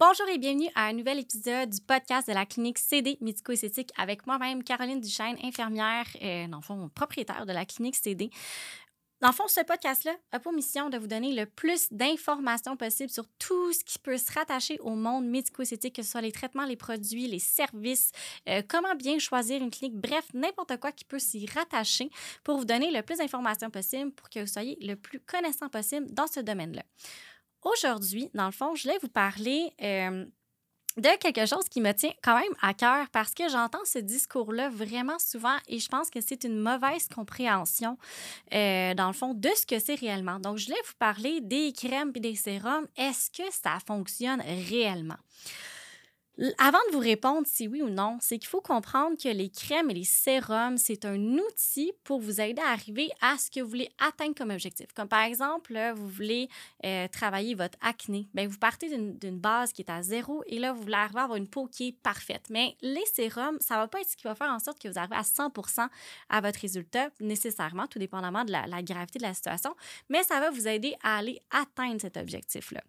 Bonjour et bienvenue à un nouvel épisode du podcast de la clinique CD médico-esthétique avec moi-même, Caroline Duchesne, infirmière, et, euh, dans fond, propriétaire de la clinique CD. Dans le fond, ce podcast-là a pour mission de vous donner le plus d'informations possible sur tout ce qui peut se rattacher au monde médico-esthétique, que ce soit les traitements, les produits, les services, euh, comment bien choisir une clinique, bref, n'importe quoi qui peut s'y rattacher pour vous donner le plus d'informations possible pour que vous soyez le plus connaissant possible dans ce domaine-là. Aujourd'hui, dans le fond, je voulais vous parler euh, de quelque chose qui me tient quand même à cœur parce que j'entends ce discours-là vraiment souvent et je pense que c'est une mauvaise compréhension, euh, dans le fond, de ce que c'est réellement. Donc, je voulais vous parler des crèmes et des sérums. Est-ce que ça fonctionne réellement? Avant de vous répondre si oui ou non, c'est qu'il faut comprendre que les crèmes et les sérums, c'est un outil pour vous aider à arriver à ce que vous voulez atteindre comme objectif. Comme par exemple, vous voulez euh, travailler votre acné. Bien, vous partez d'une base qui est à zéro et là, vous voulez arriver à avoir une peau qui est parfaite. Mais les sérums, ça ne va pas être ce qui va faire en sorte que vous arrivez à 100% à votre résultat, nécessairement, tout dépendamment de la gravité de la situation, mais ça va vous aider à aller atteindre cet objectif-là.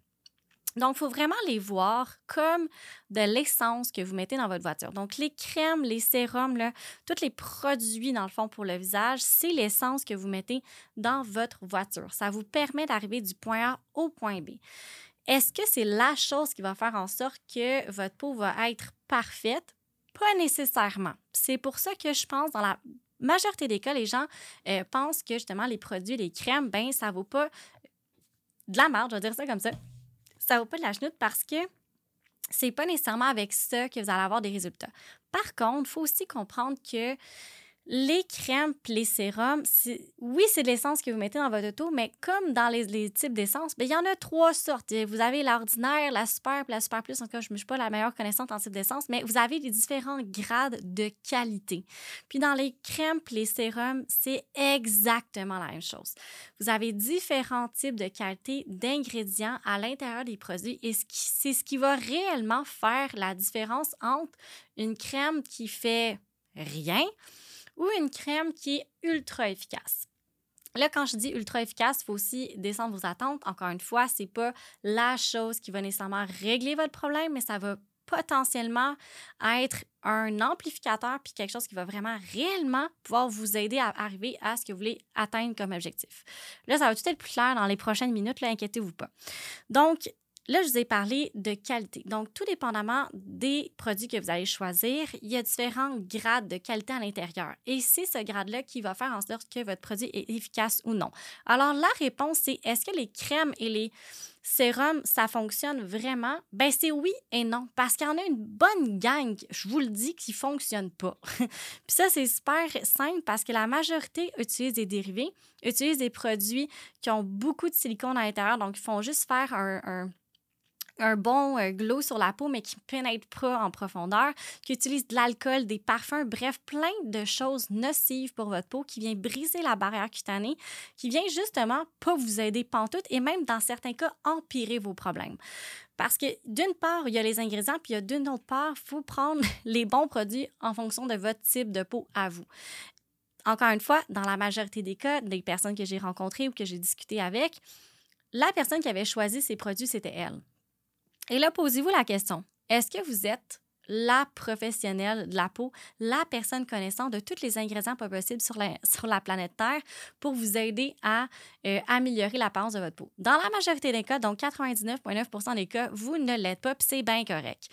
Donc, il faut vraiment les voir comme de l'essence que vous mettez dans votre voiture. Donc, les crèmes, les sérums, tous les produits, dans le fond, pour le visage, c'est l'essence que vous mettez dans votre voiture. Ça vous permet d'arriver du point A au point B. Est-ce que c'est la chose qui va faire en sorte que votre peau va être parfaite? Pas nécessairement. C'est pour ça que je pense, dans la majorité des cas, les gens euh, pensent que justement les produits, les crèmes, ben ça vaut pas de la merde, je vais dire ça comme ça ça vaut pas de la chenoute parce que c'est pas nécessairement avec ça que vous allez avoir des résultats. Par contre, il faut aussi comprendre que les crèmes les sérums, oui, c'est de l'essence que vous mettez dans votre auto, mais comme dans les, types d'essence, ben, il y en a trois sortes. Vous avez l'ordinaire, la super, la super plus. En tout cas, je ne suis pas la meilleure connaissante en type d'essence, mais vous avez les différents grades de qualité. Puis dans les crèmes les sérums, c'est exactement la même chose. Vous avez différents types de qualité d'ingrédients à l'intérieur des produits et c'est ce qui va réellement faire la différence entre une crème qui fait rien ou une crème qui est ultra efficace. Là, quand je dis ultra efficace, il faut aussi descendre vos attentes. Encore une fois, ce n'est pas la chose qui va nécessairement régler votre problème, mais ça va potentiellement être un amplificateur puis quelque chose qui va vraiment réellement pouvoir vous aider à arriver à ce que vous voulez atteindre comme objectif. Là, ça va tout être plus clair dans les prochaines minutes, là, inquiétez-vous pas. Donc, Là, je vous ai parlé de qualité. Donc, tout dépendamment des produits que vous allez choisir, il y a différents grades de qualité à l'intérieur. Et c'est ce grade-là qui va faire en sorte que votre produit est efficace ou non. Alors, la réponse, c'est est-ce que les crèmes et les sérums, ça fonctionne vraiment? Ben, c'est oui et non. Parce qu'il y en a une bonne gang, je vous le dis, qui ne fonctionne pas. Puis ça, c'est super simple parce que la majorité utilise des dérivés, utilise des produits qui ont beaucoup de silicone à l'intérieur. Donc, ils font juste faire un un bon euh, glow sur la peau, mais qui ne pénètre pas en profondeur, qui utilise de l'alcool, des parfums, bref, plein de choses nocives pour votre peau, qui vient briser la barrière cutanée, qui vient justement pas vous aider pantoute et même dans certains cas empirer vos problèmes. Parce que d'une part, il y a les ingrédients, puis d'une autre part, il faut prendre les bons produits en fonction de votre type de peau à vous. Encore une fois, dans la majorité des cas, des personnes que j'ai rencontrées ou que j'ai discuté avec, la personne qui avait choisi ces produits, c'était elle. Et là, posez-vous la question, est-ce que vous êtes la professionnelle de la peau, la personne connaissante de tous les ingrédients possibles sur la, sur la planète Terre pour vous aider à euh, améliorer l'apparence de votre peau? Dans la majorité des cas, donc 99,9% des cas, vous ne l'êtes pas, puis c'est bien correct.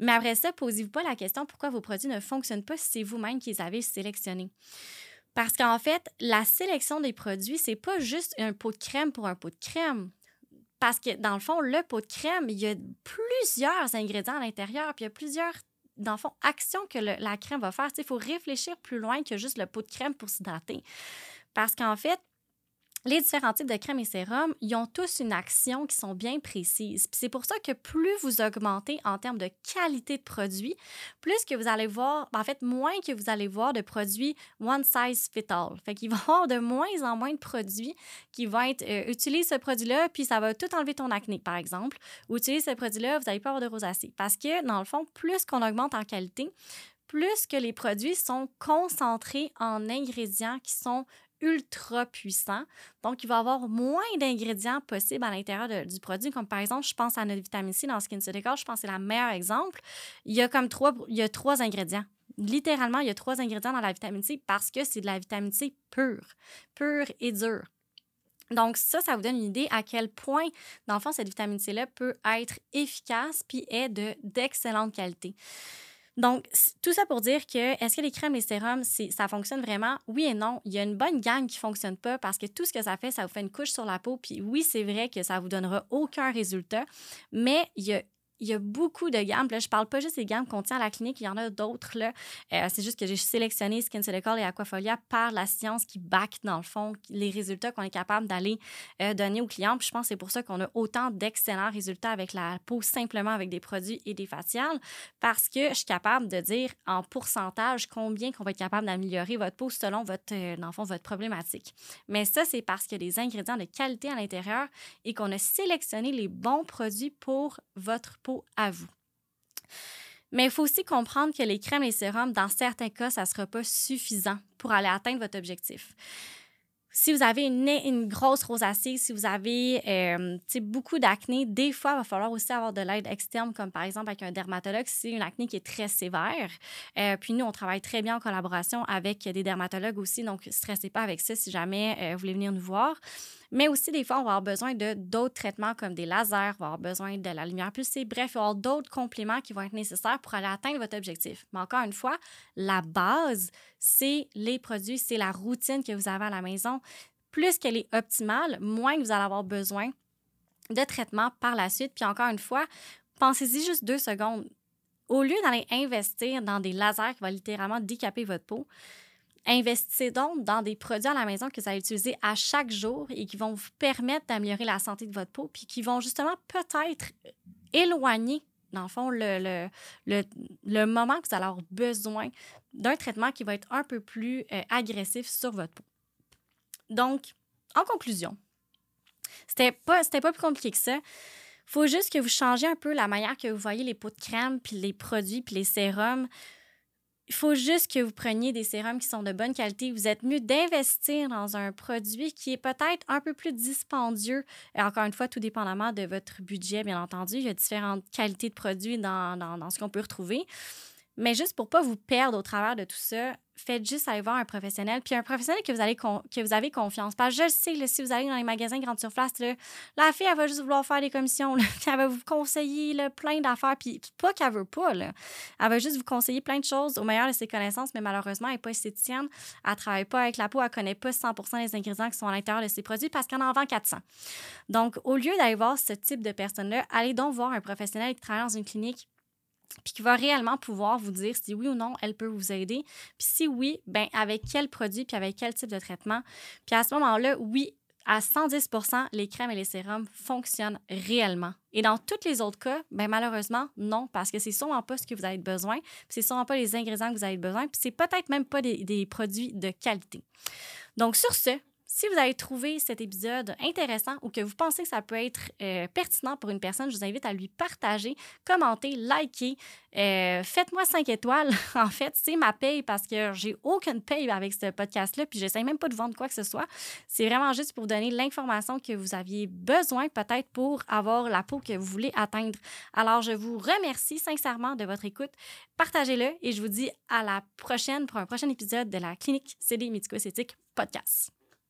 Mais après ça, posez-vous pas la question pourquoi vos produits ne fonctionnent pas si c'est vous-même qui les avez sélectionnés. Parce qu'en fait, la sélection des produits, c'est pas juste un pot de crème pour un pot de crème. Parce que dans le fond, le pot de crème, il y a plusieurs ingrédients à l'intérieur, puis il y a plusieurs, dans le fond, actions que la crème va faire. Il faut réfléchir plus loin que juste le pot de crème pour s'hydrater. Parce qu'en fait, les différents types de crèmes et sérums, ils ont tous une action qui sont bien précises. C'est pour ça que plus vous augmentez en termes de qualité de produit, plus que vous allez voir, en fait, moins que vous allez voir de produits one size fit all. Fait qu'il va y avoir de moins en moins de produits qui vont être euh, ce produit-là, puis ça va tout enlever ton acné, par exemple. Ou utilise ce produit-là, vous n'allez pas avoir de rosacée. Parce que, dans le fond, plus qu'on augmente en qualité, plus que les produits sont concentrés en ingrédients qui sont ultra puissant. Donc, il va avoir moins d'ingrédients possibles à l'intérieur du produit, comme par exemple, je pense à notre vitamine C dans Skin City je pense que c'est le meilleur exemple. Il y a comme trois, il y a trois ingrédients. Littéralement, il y a trois ingrédients dans la vitamine C parce que c'est de la vitamine C pure, pure et dure. Donc, ça, ça vous donne une idée à quel point, dans le fond, cette vitamine C-là peut être efficace puis est d'excellente qualité. Donc, tout ça pour dire que est-ce que les crèmes, les sérums, ça fonctionne vraiment? Oui et non. Il y a une bonne gamme qui ne fonctionne pas parce que tout ce que ça fait, ça vous fait une couche sur la peau. Puis oui, c'est vrai que ça ne vous donnera aucun résultat, mais il y a il y a beaucoup de gammes. Là, je parle pas juste des gammes qu'on tient à la clinique, il y en a d'autres. Là. Euh, c'est juste que j'ai sélectionné Skin et Aquafolia par la science qui back, dans le fond, les résultats qu'on est capable d'aller euh, donner aux clients. Puis je pense que c'est pour ça qu'on a autant d'excellents résultats avec la peau, simplement avec des produits et des faciales, parce que je suis capable de dire en pourcentage combien qu'on va être capable d'améliorer votre peau selon votre, euh, dans le fond, votre problématique. Mais ça, c'est parce qu'il y a des ingrédients de qualité à l'intérieur et qu'on a sélectionné les bons produits pour votre peau à vous. Mais il faut aussi comprendre que les crèmes et les sérums, dans certains cas, ça ne sera pas suffisant pour aller atteindre votre objectif. Si vous avez une, grosse rosacée, si vous avez euh, beaucoup d'acné, des fois, il va falloir aussi avoir de l'aide externe, comme par exemple avec un dermatologue, si une acné qui est très sévère. Euh, puis nous, on travaille très bien en collaboration avec des dermatologues aussi, donc ne stressez pas avec ça si jamais euh, vous voulez venir nous voir. Mais aussi, des fois, on va avoir besoin de d'autres traitements comme des lasers, on va avoir besoin de la lumière pulsée. Bref, il va y avoir d'autres compléments qui vont être nécessaires pour aller atteindre votre objectif. Mais encore une fois, la base, c'est les produits, c'est la routine que vous avez à la maison. Plus qu'elle est optimale, moins vous allez avoir besoin de traitements par la suite. Puis encore une fois, pensez-y juste deux secondes. Au lieu d'aller investir dans des lasers qui vont littéralement décaper votre peau, Investissez donc dans des produits à la maison que vous allez utiliser à chaque jour et qui vont vous permettre d'améliorer la santé de votre peau, puis qui vont justement peut-être éloigner, dans le fond, le, le, le, moment que vous allez avoir besoin d'un traitement qui va être un peu plus euh, agressif sur votre peau. Donc, en conclusion, c'était pas, pas plus compliqué que ça faut juste que vous changez un peu la manière que vous voyez les pots de crème, puis les produits, puis les sérums il faut juste que vous preniez des sérums qui sont de bonne qualité. Vous êtes mieux d'investir dans un produit qui est peut-être un peu plus dispendieux. Et encore une fois, tout dépendamment de votre budget, bien entendu. Il y a différentes qualités de produits dans, dans, dans ce qu'on peut retrouver. Mais juste pour pas vous perdre au travers de tout ça, faites juste aller voir un professionnel, puis un professionnel que vous, avez confiance. Parce je sais, si vous allez dans les magasins grande surface, la fille, elle va juste vouloir faire des commissions, puis elle va vous conseiller plein d'affaires, puis pas qu'elle veut pas. Elle va juste vous conseiller plein de choses au meilleur de ses connaissances, mais malheureusement, elle n'est pas esthéticienne, elle travaille pas avec la peau, elle connaît pas 100% des ingrédients qui sont à l'intérieur de ses produits parce qu'elle en vend 400. Donc, au lieu d'aller voir ce type de personne-là, allez donc voir un professionnel qui travaille dans une clinique puis qui va réellement pouvoir vous dire si oui ou non elle peut vous aider. Puis si oui, ben avec quel produit, puis avec quel type de traitement. Puis à ce moment-là, oui, à 110% les crèmes et les sérums fonctionnent réellement. Et dans tous les autres cas, ben malheureusement, non, parce que c'est sûrement pas ce que vous avez besoin, puis c'est sûrement pas les ingrédients que vous avez besoin, puis c'est peut-être même pas des, des produits de qualité. Donc, sur ce, si vous avez trouvé cet épisode intéressant ou que vous pensez que ça peut être euh, pertinent pour une personne, je vous invite à lui partager, commenter, liker. Euh, faites-moi 5 étoiles. en fait, c'est ma paye parce que j'ai aucune paye avec ce podcast-là, puis j'essaie même pas de vendre quoi que ce soit. C'est vraiment juste pour donner l'information que vous aviez besoin peut-être pour avoir la peau que vous voulez atteindre. Alors, je vous remercie sincèrement de votre écoute. Partagez-le et je vous dis à la prochaine pour un prochain épisode de la Clinique CD Médico-Esthétique Podcast.